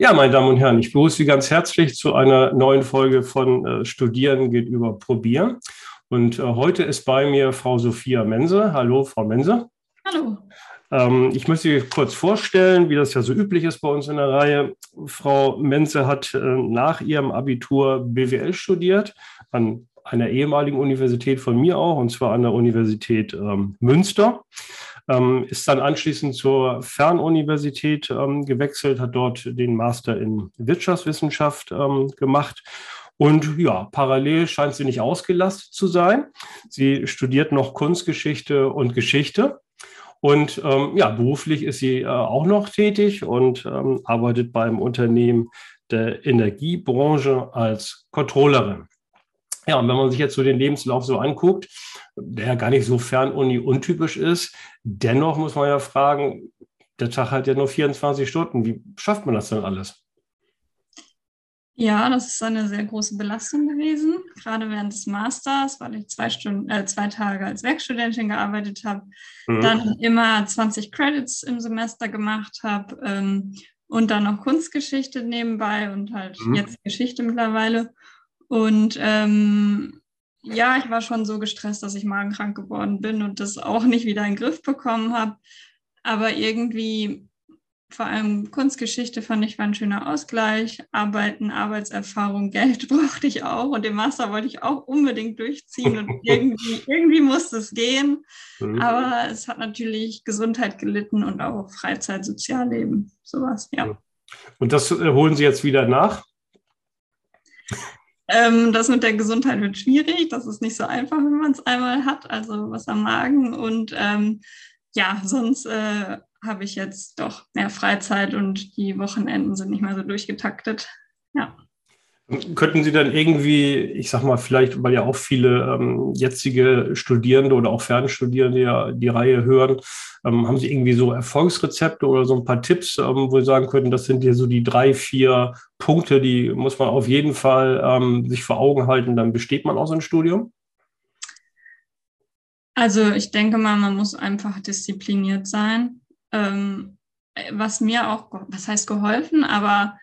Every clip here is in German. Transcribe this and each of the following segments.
Ja, meine Damen und Herren, ich begrüße Sie ganz herzlich zu einer neuen Folge von äh, Studieren geht über Probieren. Und äh, heute ist bei mir Frau Sophia Mense. Hallo, Frau Mense. Hallo. Ähm, ich möchte Sie kurz vorstellen, wie das ja so üblich ist bei uns in der Reihe. Frau Menze hat äh, nach ihrem Abitur BWL studiert an einer ehemaligen Universität von mir auch, und zwar an der Universität ähm, Münster ähm, ist dann anschließend zur Fernuniversität ähm, gewechselt, hat dort den Master in Wirtschaftswissenschaft ähm, gemacht. Und ja, parallel scheint sie nicht ausgelastet zu sein. Sie studiert noch Kunstgeschichte und Geschichte. Und ähm, ja, beruflich ist sie äh, auch noch tätig und ähm, arbeitet beim Unternehmen der Energiebranche als Controllerin. Ja, und wenn man sich jetzt so den Lebenslauf so anguckt, der ja gar nicht so fernuni untypisch ist, dennoch muss man ja fragen, der Tag hat ja nur 24 Stunden. Wie schafft man das denn alles? Ja, das ist eine sehr große Belastung gewesen, gerade während des Masters, weil ich zwei, Stunden, äh, zwei Tage als Werkstudentin gearbeitet habe, mhm. dann immer 20 Credits im Semester gemacht habe ähm, und dann noch Kunstgeschichte nebenbei und halt mhm. jetzt Geschichte mittlerweile. Und ähm, ja, ich war schon so gestresst, dass ich magenkrank geworden bin und das auch nicht wieder in den Griff bekommen habe. Aber irgendwie, vor allem Kunstgeschichte fand ich war ein schöner Ausgleich. Arbeiten, Arbeitserfahrung, Geld brauchte ich auch und den Master wollte ich auch unbedingt durchziehen und irgendwie, irgendwie musste es gehen. Mhm. Aber es hat natürlich Gesundheit gelitten und auch Freizeit, Sozialleben, sowas, ja. Und das äh, holen Sie jetzt wieder nach? Ähm, das mit der Gesundheit wird schwierig. Das ist nicht so einfach, wenn man es einmal hat, also was am Magen. Und ähm, ja, sonst äh, habe ich jetzt doch mehr Freizeit und die Wochenenden sind nicht mehr so durchgetaktet. Ja. Könnten Sie dann irgendwie, ich sag mal, vielleicht, weil ja auch viele ähm, jetzige Studierende oder auch Fernstudierende ja die Reihe hören, ähm, haben Sie irgendwie so Erfolgsrezepte oder so ein paar Tipps, ähm, wo Sie sagen könnten, das sind hier so die drei, vier Punkte, die muss man auf jeden Fall ähm, sich vor Augen halten, dann besteht man auch so ein Studium? Also ich denke mal, man muss einfach diszipliniert sein. Ähm, was mir auch, was heißt geholfen, aber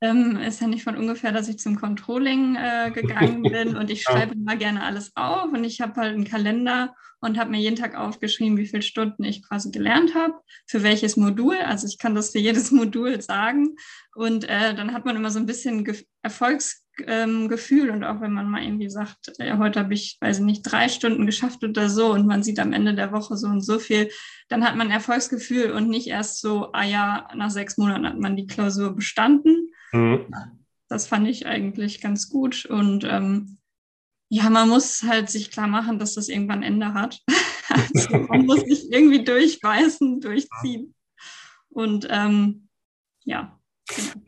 ähm, ist ja nicht von ungefähr, dass ich zum Controlling äh, gegangen bin und ich schreibe immer gerne alles auf und ich habe halt einen Kalender und habe mir jeden Tag aufgeschrieben, wie viele Stunden ich quasi gelernt habe, für welches Modul. Also ich kann das für jedes Modul sagen. Und äh, dann hat man immer so ein bisschen Ge Erfolgsgefühl ähm, und auch wenn man mal irgendwie sagt, ja, heute habe ich, weiß ich nicht, drei Stunden geschafft oder so und man sieht am Ende der Woche so und so viel, dann hat man Erfolgsgefühl und nicht erst so, ah ja, nach sechs Monaten hat man die Klausur bestanden Mhm. Das fand ich eigentlich ganz gut. Und ähm, ja, man muss halt sich klar machen, dass das irgendwann Ende hat. also man muss sich irgendwie durchbeißen, durchziehen. Und ähm, ja.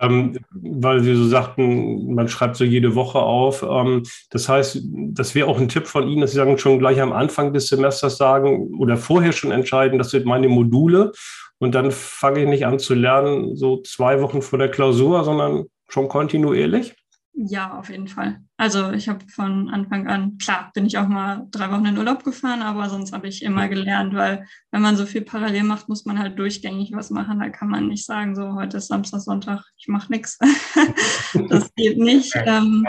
Ähm, weil Sie so sagten, man schreibt so jede Woche auf. Ähm, das heißt, das wäre auch ein Tipp von Ihnen, dass Sie sagen, schon gleich am Anfang des Semesters sagen oder vorher schon entscheiden, das sind meine Module und dann fange ich nicht an zu lernen, so zwei Wochen vor der Klausur, sondern schon kontinuierlich? Ja, auf jeden Fall. Also ich habe von Anfang an, klar, bin ich auch mal drei Wochen in Urlaub gefahren, aber sonst habe ich immer gelernt, weil wenn man so viel parallel macht, muss man halt durchgängig was machen. Da kann man nicht sagen, so heute ist Samstag, Sonntag, ich mache nichts. das geht nicht. Ähm,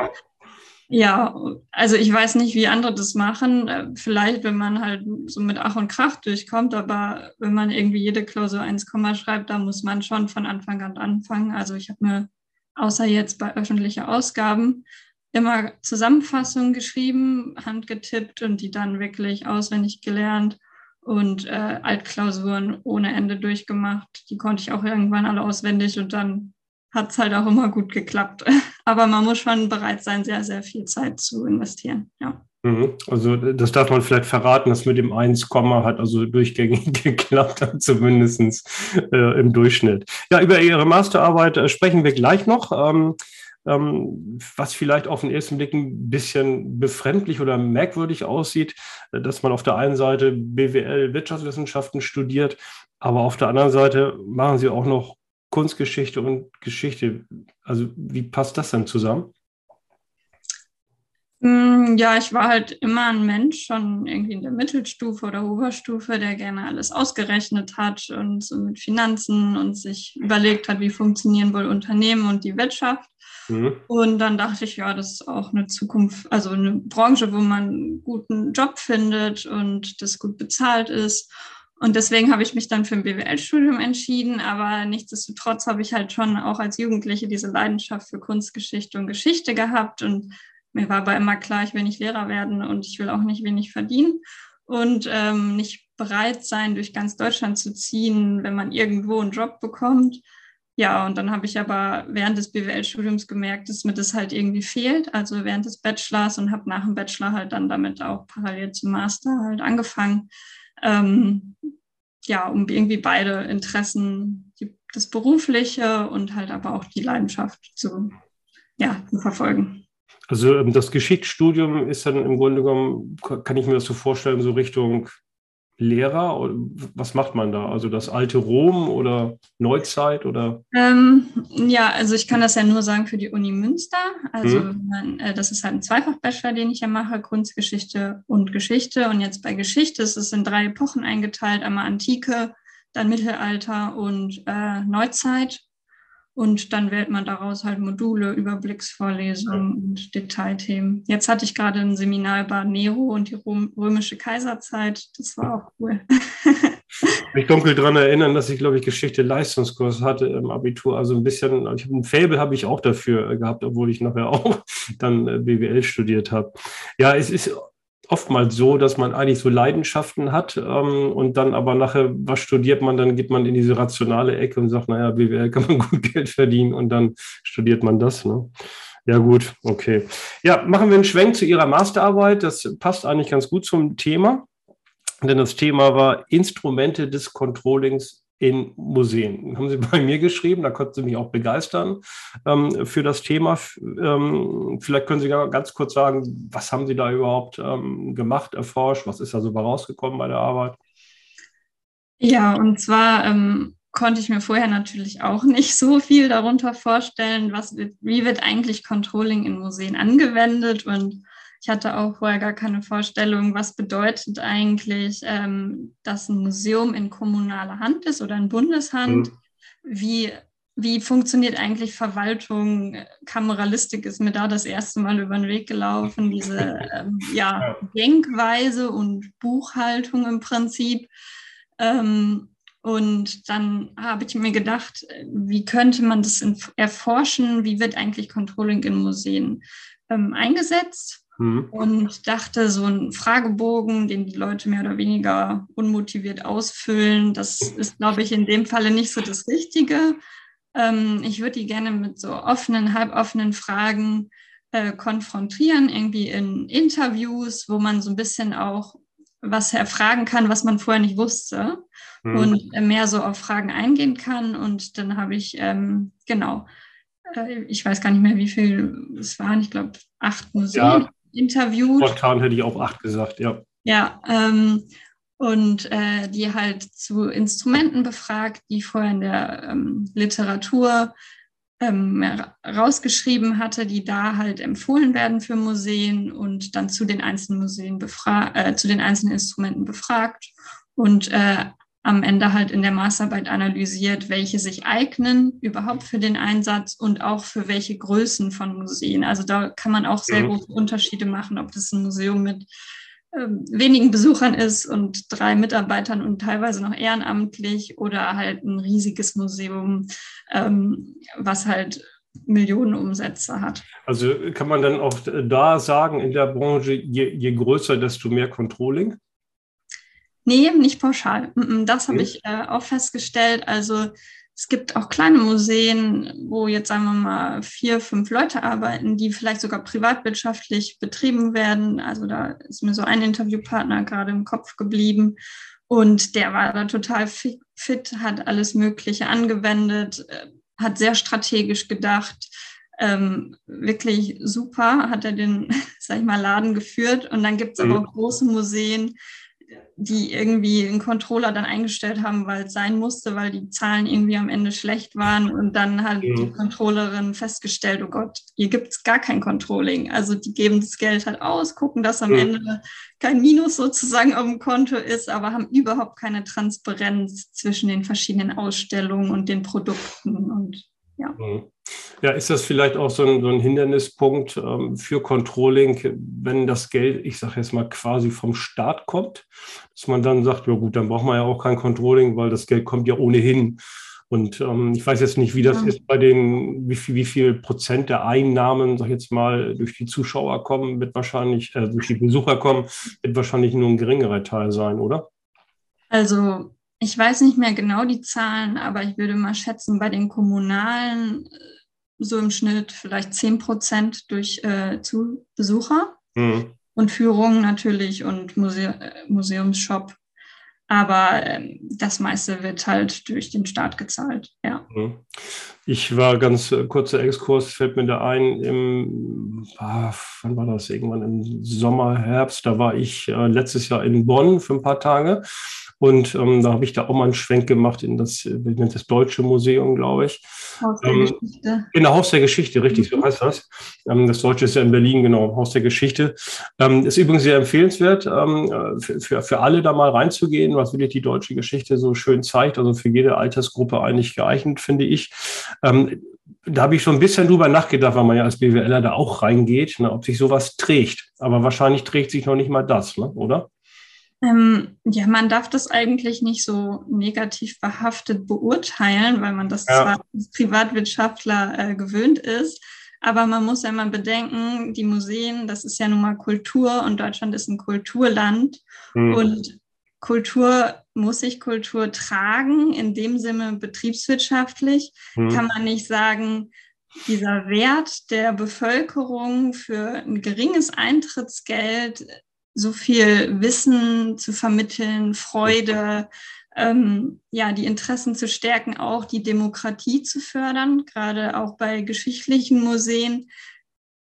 ja, also ich weiß nicht, wie andere das machen. Äh, vielleicht, wenn man halt so mit Ach und Krach durchkommt, aber wenn man irgendwie jede Klausur 1, schreibt, da muss man schon von Anfang an anfangen. Also ich habe mir außer jetzt bei öffentlichen Ausgaben immer Zusammenfassungen geschrieben, handgetippt und die dann wirklich auswendig gelernt und äh, Altklausuren ohne Ende durchgemacht. Die konnte ich auch irgendwann alle auswendig und dann hat es halt auch immer gut geklappt. Aber man muss schon bereit sein, sehr, sehr viel Zeit zu investieren. Ja. Mhm. Also das darf man vielleicht verraten, dass mit dem 1, hat also durchgängig geklappt, zumindest äh, im Durchschnitt. Ja, über Ihre Masterarbeit äh, sprechen wir gleich noch. Ähm, ähm, was vielleicht auf den ersten Blick ein bisschen befremdlich oder merkwürdig aussieht, äh, dass man auf der einen Seite BWL Wirtschaftswissenschaften studiert, aber auf der anderen Seite machen Sie auch noch Kunstgeschichte und Geschichte. Also wie passt das denn zusammen? Mm, ja, ich war halt immer ein Mensch, schon irgendwie in der Mittelstufe oder Oberstufe, der gerne alles ausgerechnet hat und so mit Finanzen und sich überlegt hat, wie funktionieren wohl Unternehmen und die Wirtschaft. Mhm. Und dann dachte ich, ja, das ist auch eine Zukunft, also eine Branche, wo man einen guten Job findet und das gut bezahlt ist. Und deswegen habe ich mich dann für ein BWL-Studium entschieden. Aber nichtsdestotrotz habe ich halt schon auch als Jugendliche diese Leidenschaft für Kunstgeschichte und Geschichte gehabt und mir war aber immer klar, ich will nicht Lehrer werden und ich will auch nicht wenig verdienen und ähm, nicht bereit sein, durch ganz Deutschland zu ziehen, wenn man irgendwo einen Job bekommt. Ja, und dann habe ich aber während des BWL-Studiums gemerkt, dass mir das halt irgendwie fehlt, also während des Bachelors und habe nach dem Bachelor halt dann damit auch parallel zum Master halt angefangen, ähm, ja, um irgendwie beide Interessen, die, das Berufliche und halt aber auch die Leidenschaft zu, ja, zu verfolgen. Also ähm, das Geschichtsstudium ist dann im Grunde genommen, kann ich mir das so vorstellen, so Richtung Lehrer? Was macht man da? Also das alte Rom oder Neuzeit oder? Ähm, ja, also ich kann das ja nur sagen für die Uni Münster. Also hm. man, äh, das ist halt ein Zweifach-Bachelor, den ich ja mache, Kunstgeschichte und Geschichte. Und jetzt bei Geschichte ist es in drei Epochen eingeteilt, einmal Antike, dann Mittelalter und äh, Neuzeit. Und dann wählt man daraus halt Module, Überblicksvorlesungen und Detailthemen. Jetzt hatte ich gerade ein Seminar über Nero und die römische Kaiserzeit. Das war auch cool. mich dunkel daran erinnern, dass ich, glaube ich, Geschichte-Leistungskurs hatte im Abitur. Also ein bisschen, ich habe ein Faible habe ich auch dafür gehabt, obwohl ich nachher auch dann äh, BWL studiert habe. Ja, es ist oftmals so, dass man eigentlich so Leidenschaften hat ähm, und dann aber nachher, was studiert man, dann geht man in diese rationale Ecke und sagt, naja, BWL kann man gut Geld verdienen und dann studiert man das. Ne? Ja, gut, okay. Ja, machen wir einen Schwenk zu Ihrer Masterarbeit. Das passt eigentlich ganz gut zum Thema, denn das Thema war Instrumente des Controllings in Museen. Haben Sie bei mir geschrieben, da konnten Sie mich auch begeistern ähm, für das Thema. Ähm, vielleicht können Sie ganz kurz sagen, was haben Sie da überhaupt ähm, gemacht, erforscht? Was ist da so rausgekommen bei der Arbeit? Ja, und zwar ähm, konnte ich mir vorher natürlich auch nicht so viel darunter vorstellen, was wird, wie wird eigentlich Controlling in Museen angewendet und ich hatte auch vorher gar keine Vorstellung, was bedeutet eigentlich, ähm, dass ein Museum in kommunaler Hand ist oder in Bundeshand. Mhm. Wie, wie funktioniert eigentlich Verwaltung? Kameralistik ist mir da das erste Mal über den Weg gelaufen, diese ähm, ja, Denkweise und Buchhaltung im Prinzip. Ähm, und dann habe ich mir gedacht, wie könnte man das erforschen? Wie wird eigentlich Controlling in Museen ähm, eingesetzt? Mhm. Und dachte, so ein Fragebogen, den die Leute mehr oder weniger unmotiviert ausfüllen, das ist, glaube ich, in dem Falle nicht so das Richtige. Ähm, ich würde die gerne mit so offenen, halboffenen Fragen äh, konfrontieren, irgendwie in Interviews, wo man so ein bisschen auch was erfragen kann, was man vorher nicht wusste mhm. und mehr so auf Fragen eingehen kann. Und dann habe ich, ähm, genau, äh, ich weiß gar nicht mehr, wie viel es waren, ich glaube, acht Museen. Ja interviewt. Spontan hätte ich auch acht gesagt, ja. Ja, ähm, und äh, die halt zu Instrumenten befragt, die vorher in der ähm, Literatur ähm, rausgeschrieben hatte, die da halt empfohlen werden für Museen und dann zu den einzelnen Museen befragt, äh, zu den einzelnen Instrumenten befragt und äh, am Ende halt in der Maßarbeit analysiert, welche sich eignen überhaupt für den Einsatz und auch für welche Größen von Museen. Also da kann man auch sehr mhm. große Unterschiede machen, ob das ein Museum mit ähm, wenigen Besuchern ist und drei Mitarbeitern und teilweise noch ehrenamtlich oder halt ein riesiges Museum, ähm, was halt Millionen Umsätze hat. Also kann man dann auch da sagen, in der Branche, je, je größer, desto mehr Controlling? Nee, nicht pauschal. Das habe ich äh, auch festgestellt. Also es gibt auch kleine Museen, wo jetzt sagen wir mal vier, fünf Leute arbeiten, die vielleicht sogar privatwirtschaftlich betrieben werden. Also da ist mir so ein Interviewpartner gerade im Kopf geblieben. Und der war da total fit, hat alles Mögliche angewendet, äh, hat sehr strategisch gedacht. Ähm, wirklich super hat er den, sag ich mal, Laden geführt. Und dann gibt es mhm. aber auch große Museen, die irgendwie einen Controller dann eingestellt haben, weil es sein musste, weil die Zahlen irgendwie am Ende schlecht waren und dann hat mhm. die Controllerin festgestellt, oh Gott, hier gibt es gar kein Controlling. Also die geben das Geld halt aus, gucken, dass am mhm. Ende kein Minus sozusagen auf dem Konto ist, aber haben überhaupt keine Transparenz zwischen den verschiedenen Ausstellungen und den Produkten und ja. Mhm. Ja, ist das vielleicht auch so ein, so ein Hindernispunkt ähm, für Controlling, wenn das Geld, ich sage jetzt mal, quasi vom Staat kommt, dass man dann sagt, ja gut, dann braucht man ja auch kein Controlling, weil das Geld kommt ja ohnehin. Und ähm, ich weiß jetzt nicht, wie das ja. ist bei den, wie viel, wie viel Prozent der Einnahmen, sag ich jetzt mal, durch die Zuschauer kommen, wird wahrscheinlich, äh, durch die Besucher kommen, wird wahrscheinlich nur ein geringerer Teil sein, oder? Also ich weiß nicht mehr genau die Zahlen, aber ich würde mal schätzen, bei den kommunalen äh, so im Schnitt vielleicht 10 Prozent durch äh, zu Besucher mhm. und Führungen natürlich und Muse äh, Museumsshop. Aber äh, das meiste wird halt durch den Staat gezahlt, ja. Mhm. Ich war ganz äh, kurzer Exkurs, fällt mir da ein, im, ah, wann war das? Irgendwann im Sommer, Herbst, da war ich äh, letztes Jahr in Bonn für ein paar Tage und ähm, da habe ich da auch mal einen Schwenk gemacht in das, das Deutsche Museum, glaube ich. Haus der ähm, Geschichte. Genau, Haus der Geschichte, richtig, mhm. so heißt das. Ähm, das Deutsche ist ja in Berlin, genau, Haus der Geschichte. Ähm, ist übrigens sehr empfehlenswert, ähm, für, für, für alle da mal reinzugehen, was wirklich die deutsche Geschichte so schön zeigt. Also für jede Altersgruppe eigentlich geeignet, finde ich. Ähm, da habe ich schon ein bisschen drüber nachgedacht, weil man ja als BWLer da auch reingeht, ne, ob sich sowas trägt. Aber wahrscheinlich trägt sich noch nicht mal das, ne, oder? Ähm, ja, man darf das eigentlich nicht so negativ behaftet beurteilen, weil man das ja. zwar als Privatwirtschaftler äh, gewöhnt ist, aber man muss ja immer bedenken, die Museen, das ist ja nun mal Kultur und Deutschland ist ein Kulturland mhm. und Kultur muss sich Kultur tragen, in dem Sinne betriebswirtschaftlich, mhm. kann man nicht sagen, dieser Wert der Bevölkerung für ein geringes Eintrittsgeld so viel Wissen zu vermitteln, Freude, ähm, ja, die Interessen zu stärken, auch die Demokratie zu fördern, gerade auch bei geschichtlichen Museen.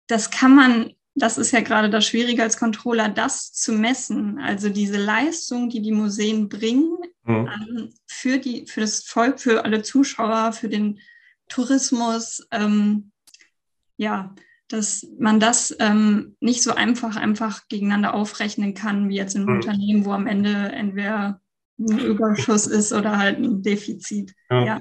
Das kann man, das ist ja gerade das Schwierige als Controller, das zu messen. Also diese Leistung, die die Museen bringen mhm. ähm, für, die, für das Volk, für alle Zuschauer, für den Tourismus, ähm, ja, dass man das ähm, nicht so einfach einfach gegeneinander aufrechnen kann, wie jetzt in einem mhm. Unternehmen, wo am Ende entweder ein Überschuss ist oder halt ein Defizit. Ja. ja.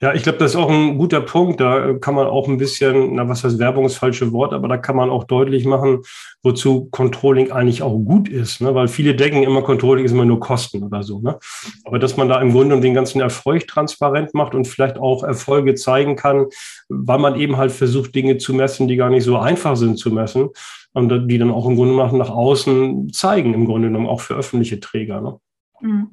Ja, ich glaube, das ist auch ein guter Punkt. Da kann man auch ein bisschen, na, was heißt Werbung ist falsche Wort, aber da kann man auch deutlich machen, wozu Controlling eigentlich auch gut ist. Ne? Weil viele denken immer, Controlling ist immer nur Kosten oder so. Ne? Aber dass man da im Grunde den ganzen Erfolg transparent macht und vielleicht auch Erfolge zeigen kann, weil man eben halt versucht, Dinge zu messen, die gar nicht so einfach sind zu messen und die dann auch im Grunde nach außen zeigen, im Grunde genommen auch für öffentliche Träger. Ne? Mhm.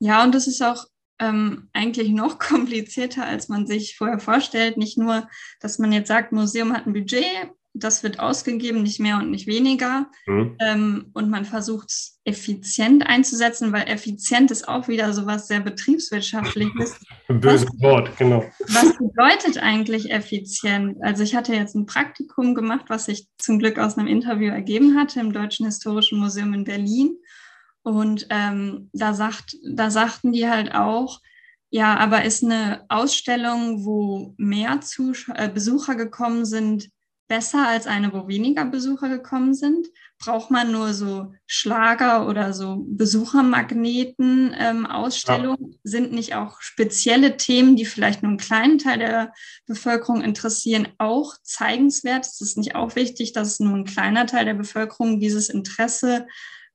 Ja, und das ist auch ähm, eigentlich noch komplizierter, als man sich vorher vorstellt. Nicht nur, dass man jetzt sagt, Museum hat ein Budget, das wird ausgegeben, nicht mehr und nicht weniger. Mhm. Ähm, und man versucht es effizient einzusetzen, weil effizient ist auch wieder so was sehr betriebswirtschaftliches. Böses Wort, genau. Was bedeutet eigentlich effizient? Also ich hatte jetzt ein Praktikum gemacht, was sich zum Glück aus einem Interview ergeben hatte im Deutschen Historischen Museum in Berlin. Und ähm, da, sagt, da sagten die halt auch, ja, aber ist eine Ausstellung, wo mehr Zusch äh, Besucher gekommen sind, besser als eine, wo weniger Besucher gekommen sind? Braucht man nur so Schlager oder so Besuchermagneten ähm, Ausstellungen? Ja. Sind nicht auch spezielle Themen, die vielleicht nur einen kleinen Teil der Bevölkerung interessieren, auch zeigenswert? Ist es nicht auch wichtig, dass nur ein kleiner Teil der Bevölkerung dieses Interesse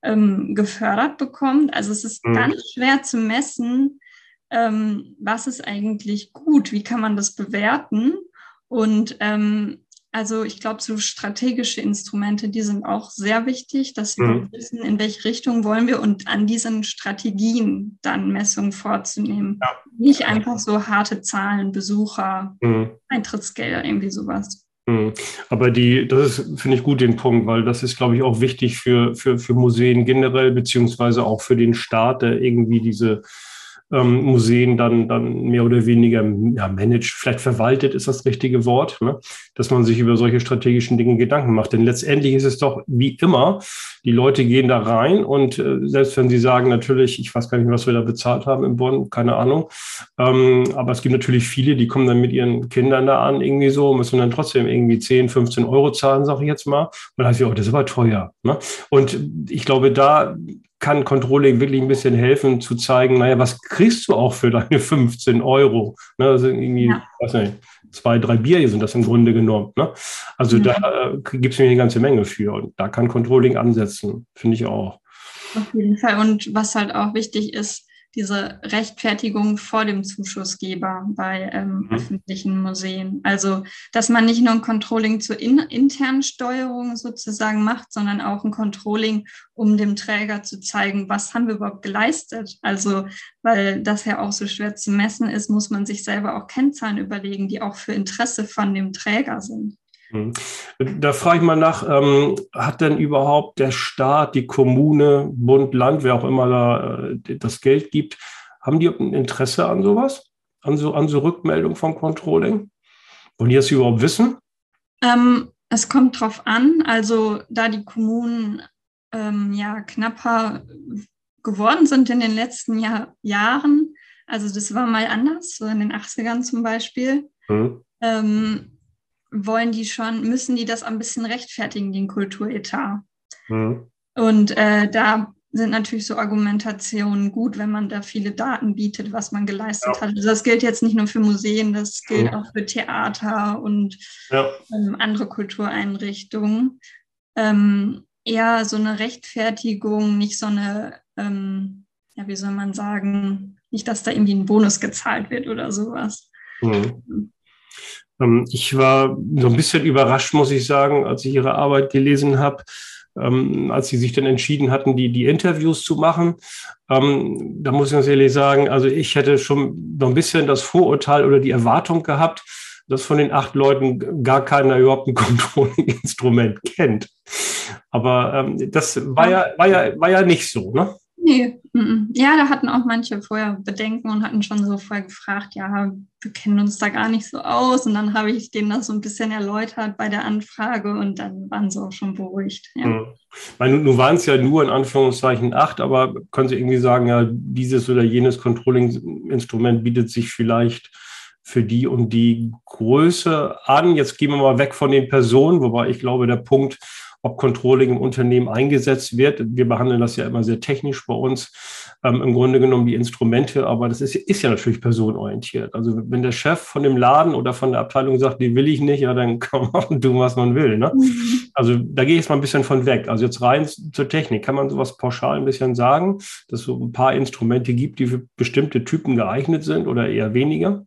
ähm, gefördert bekommt. Also es ist mhm. ganz schwer zu messen, ähm, was ist eigentlich gut, wie kann man das bewerten. Und ähm, also ich glaube, so strategische Instrumente, die sind auch sehr wichtig, dass wir mhm. wissen, in welche Richtung wollen wir und an diesen Strategien dann Messungen vorzunehmen. Ja. Nicht einfach so harte Zahlen, Besucher, mhm. Eintrittsgelder, irgendwie sowas. Hm. Aber die, das ist, finde ich gut, den Punkt, weil das ist, glaube ich, auch wichtig für, für, für Museen generell, beziehungsweise auch für den Staat, der irgendwie diese ähm, Museen dann, dann mehr oder weniger ja, managt, vielleicht verwaltet ist das richtige Wort, ne? dass man sich über solche strategischen Dinge Gedanken macht. Denn letztendlich ist es doch wie immer, die Leute gehen da rein und äh, selbst wenn sie sagen, natürlich, ich weiß gar nicht, was wir da bezahlt haben in Bonn, keine Ahnung, ähm, aber es gibt natürlich viele, die kommen dann mit ihren Kindern da an, irgendwie so, müssen dann trotzdem irgendwie 10, 15 Euro zahlen, sage ich jetzt mal. Und dann heißt ja, oh, das ist aber teuer. Ne? Und ich glaube, da kann Controlling wirklich ein bisschen helfen, zu zeigen, naja, was kriegst du auch für deine 15 Euro? Ne, also irgendwie, ja. weiß nicht, zwei, drei Bier sind das im Grunde genommen. Ne? Also ja. da äh, gibt es mir eine ganze Menge für und da kann Controlling ansetzen, finde ich auch. Auf jeden Fall. Und was halt auch wichtig ist, diese Rechtfertigung vor dem Zuschussgeber bei ähm, mhm. öffentlichen Museen. Also, dass man nicht nur ein Controlling zur in, internen Steuerung sozusagen macht, sondern auch ein Controlling, um dem Träger zu zeigen, was haben wir überhaupt geleistet. Also, weil das ja auch so schwer zu messen ist, muss man sich selber auch Kennzahlen überlegen, die auch für Interesse von dem Träger sind. Hm. Da frage ich mal nach, ähm, hat denn überhaupt der Staat, die Kommune, Bund, Land, wer auch immer da äh, das Geld gibt, haben die ein Interesse an sowas? An so, an so Rückmeldung vom Controlling? Wollen die das überhaupt wissen? Ähm, es kommt drauf an. Also da die Kommunen ähm, ja knapper geworden sind in den letzten Jahr, Jahren, also das war mal anders, so in den 80ern zum Beispiel, mhm. ähm, wollen die schon, müssen die das ein bisschen rechtfertigen, den Kulturetat. Mhm. Und äh, da sind natürlich so Argumentationen gut, wenn man da viele Daten bietet, was man geleistet ja. hat. Also das gilt jetzt nicht nur für Museen, das gilt mhm. auch für Theater und ja. ähm, andere Kultureinrichtungen. Ähm, eher so eine Rechtfertigung, nicht so eine, ähm, ja, wie soll man sagen, nicht, dass da irgendwie ein Bonus gezahlt wird oder sowas. Mhm. Ähm, ich war so ein bisschen überrascht, muss ich sagen, als ich Ihre Arbeit gelesen habe, ähm, als Sie sich dann entschieden hatten, die, die Interviews zu machen. Ähm, da muss ich ganz ehrlich sagen, also ich hätte schon so ein bisschen das Vorurteil oder die Erwartung gehabt, dass von den acht Leuten gar keiner überhaupt ein Controlling-Instrument kennt. Aber das war ja, war, ja, war ja nicht so, ne? Nee, ja, da hatten auch manche vorher Bedenken und hatten schon so vorher gefragt, ja, wir kennen uns da gar nicht so aus. Und dann habe ich denen das so ein bisschen erläutert bei der Anfrage und dann waren sie auch schon beruhigt. Ja. Mhm. Meine, nun waren es ja nur in Anführungszeichen acht, aber können Sie irgendwie sagen, ja, dieses oder jenes Controlling-Instrument bietet sich vielleicht für die und die Größe an. Jetzt gehen wir mal weg von den Personen, wobei ich glaube, der Punkt, ob Controlling im Unternehmen eingesetzt wird. Wir behandeln das ja immer sehr technisch bei uns, ähm, im Grunde genommen die Instrumente, aber das ist, ist ja natürlich personenorientiert. Also wenn der Chef von dem Laden oder von der Abteilung sagt, die will ich nicht, ja, dann kann man tun, was man will. Ne? Mhm. Also da gehe ich jetzt mal ein bisschen von weg. Also jetzt rein zur Technik. Kann man sowas pauschal ein bisschen sagen, dass es so ein paar Instrumente gibt, die für bestimmte Typen geeignet sind oder eher weniger?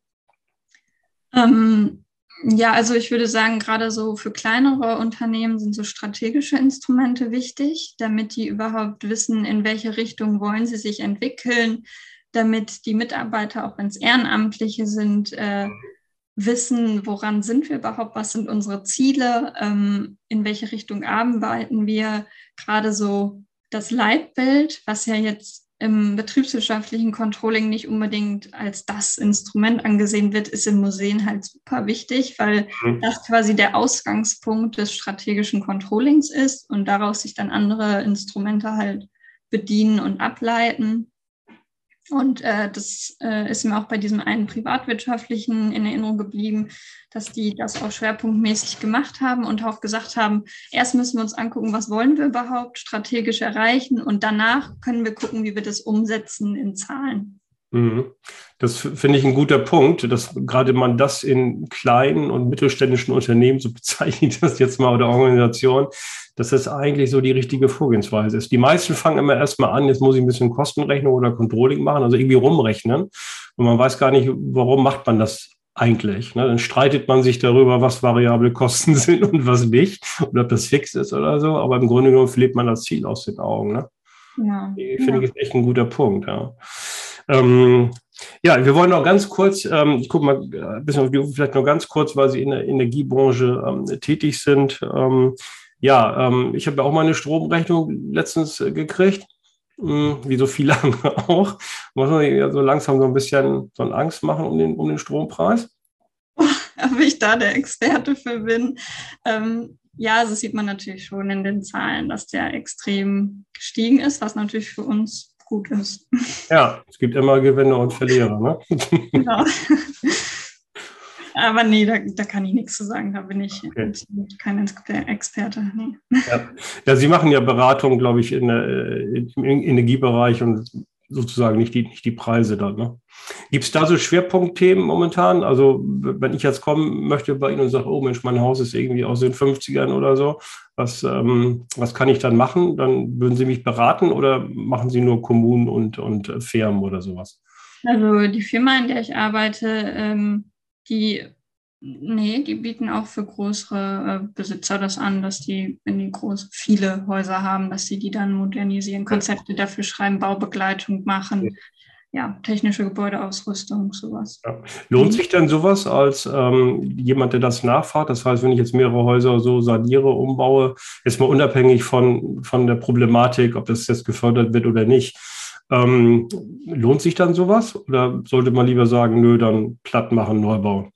Ähm, ja, also ich würde sagen, gerade so für kleinere Unternehmen sind so strategische Instrumente wichtig, damit die überhaupt wissen, in welche Richtung wollen sie sich entwickeln, damit die Mitarbeiter, auch wenn es Ehrenamtliche sind, äh, wissen, woran sind wir überhaupt, was sind unsere Ziele, ähm, in welche Richtung arbeiten wir. Gerade so das Leitbild, was ja jetzt im betriebswirtschaftlichen Controlling nicht unbedingt als das Instrument angesehen wird, ist im Museen halt super wichtig, weil mhm. das quasi der Ausgangspunkt des strategischen Controllings ist und daraus sich dann andere Instrumente halt bedienen und ableiten. Und äh, das äh, ist mir auch bei diesem einen privatwirtschaftlichen in Erinnerung geblieben, dass die das auch schwerpunktmäßig gemacht haben und auch gesagt haben, erst müssen wir uns angucken, was wollen wir überhaupt strategisch erreichen und danach können wir gucken, wie wir das umsetzen in Zahlen. Mhm. Das finde ich ein guter Punkt, dass gerade man das in kleinen und mittelständischen Unternehmen, so bezeichne ich das jetzt mal, oder Organisationen, dass das eigentlich so die richtige Vorgehensweise ist. Die meisten fangen immer erstmal an, jetzt muss ich ein bisschen Kostenrechnung oder Controlling machen, also irgendwie rumrechnen. Und man weiß gar nicht, warum macht man das eigentlich. Ne? Dann streitet man sich darüber, was variable Kosten sind und was nicht, oder ob das fix ist oder so. Aber im Grunde genommen verliert man das Ziel aus den Augen. Ne? Ja. Finde ja. ich ist echt ein guter Punkt. Ja. Ähm, ja, wir wollen noch ganz kurz, ähm, ich gucke mal ein bisschen auf die, vielleicht noch ganz kurz, weil Sie in der Energiebranche ähm, tätig sind. Ähm, ja, ähm, ich habe ja auch mal eine Stromrechnung letztens äh, gekriegt. hm, wie so viele andere auch. Muss man ja so langsam so ein bisschen so eine Angst machen um den, um den Strompreis? Ob ich da der Experte für bin? Ähm, ja, das sieht man natürlich schon in den Zahlen, dass der extrem gestiegen ist, was natürlich für uns gut ist. Ja, es gibt immer Gewinner und Verlierer. Ne? Genau. Aber nee, da, da, kann ich nichts zu sagen. Da bin ich okay. kein Experte. Nee. Ja. ja. Sie machen ja Beratung, glaube ich, in, äh, im Energiebereich und sozusagen nicht die, nicht die Preise dann. Ne? Gibt es da so Schwerpunktthemen momentan? Also, wenn ich jetzt kommen möchte bei Ihnen und sage, oh Mensch, mein Haus ist irgendwie aus den 50ern oder so, was, ähm, was kann ich dann machen? Dann würden Sie mich beraten oder machen Sie nur Kommunen und, und Firmen oder sowas? Also, die Firma, in der ich arbeite, ähm, die Nee, die bieten auch für größere äh, Besitzer das an, dass die, wenn die groß viele Häuser haben, dass sie die dann modernisieren, Konzepte dafür schreiben, Baubegleitung machen, ja, technische Gebäudeausrüstung, sowas. Ja. Lohnt sich denn sowas als ähm, jemand, der das nachfragt? Das heißt, wenn ich jetzt mehrere Häuser so saniere, umbaue, jetzt mal unabhängig von, von der Problematik, ob das jetzt gefördert wird oder nicht, ähm, lohnt sich dann sowas? Oder sollte man lieber sagen, nö, dann platt machen, neu bauen?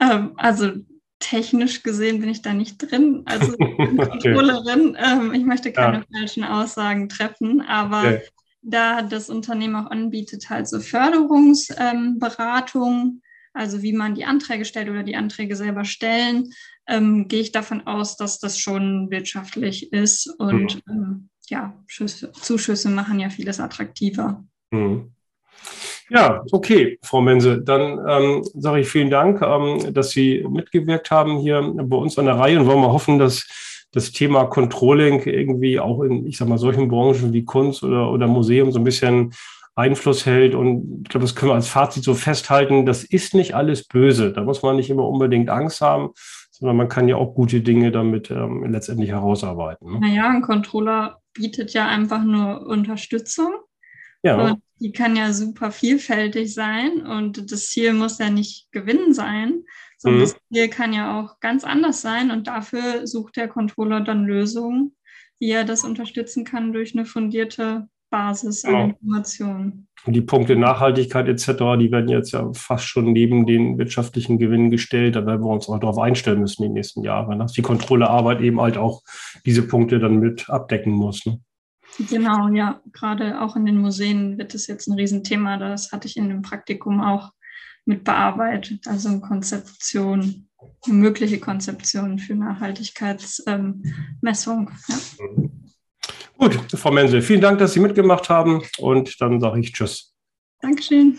Ähm, also technisch gesehen bin ich da nicht drin, also Controllerin. Ähm, ich möchte keine ja. falschen Aussagen treffen, aber okay. da das Unternehmen auch anbietet, halt so Förderungsberatung, ähm, also wie man die Anträge stellt oder die Anträge selber stellen, ähm, gehe ich davon aus, dass das schon wirtschaftlich ist und mhm. ähm, ja, Schüsse, Zuschüsse machen ja vieles attraktiver. Mhm. Ja, okay, Frau Mense. Dann ähm, sage ich vielen Dank, ähm, dass Sie mitgewirkt haben hier bei uns an der Reihe und wollen wir hoffen, dass das Thema Controlling irgendwie auch in, ich sag mal, solchen Branchen wie Kunst oder, oder Museum so ein bisschen Einfluss hält. Und ich glaube, das können wir als Fazit so festhalten. Das ist nicht alles böse. Da muss man nicht immer unbedingt Angst haben, sondern man kann ja auch gute Dinge damit ähm, letztendlich herausarbeiten. Ne? Naja, ein Controller bietet ja einfach nur Unterstützung. Ja. Und die kann ja super vielfältig sein und das Ziel muss ja nicht Gewinn sein, sondern mhm. das Ziel kann ja auch ganz anders sein und dafür sucht der Controller dann Lösungen, wie er das unterstützen kann durch eine fundierte Basis an genau. Informationen. Und die Punkte Nachhaltigkeit etc., die werden jetzt ja fast schon neben den wirtschaftlichen Gewinnen gestellt. Da werden wir uns auch darauf einstellen müssen in den nächsten Jahren, dass die Kontrollearbeit eben halt auch diese Punkte dann mit abdecken muss. Ne? Genau, ja. Gerade auch in den Museen wird es jetzt ein Riesenthema. Das hatte ich in dem Praktikum auch mit bearbeitet. Also eine Konzeption, eine mögliche Konzeption für Nachhaltigkeitsmessung. Ähm, ja. Gut, Frau Menzel, vielen Dank, dass Sie mitgemacht haben und dann sage ich Tschüss. Dankeschön.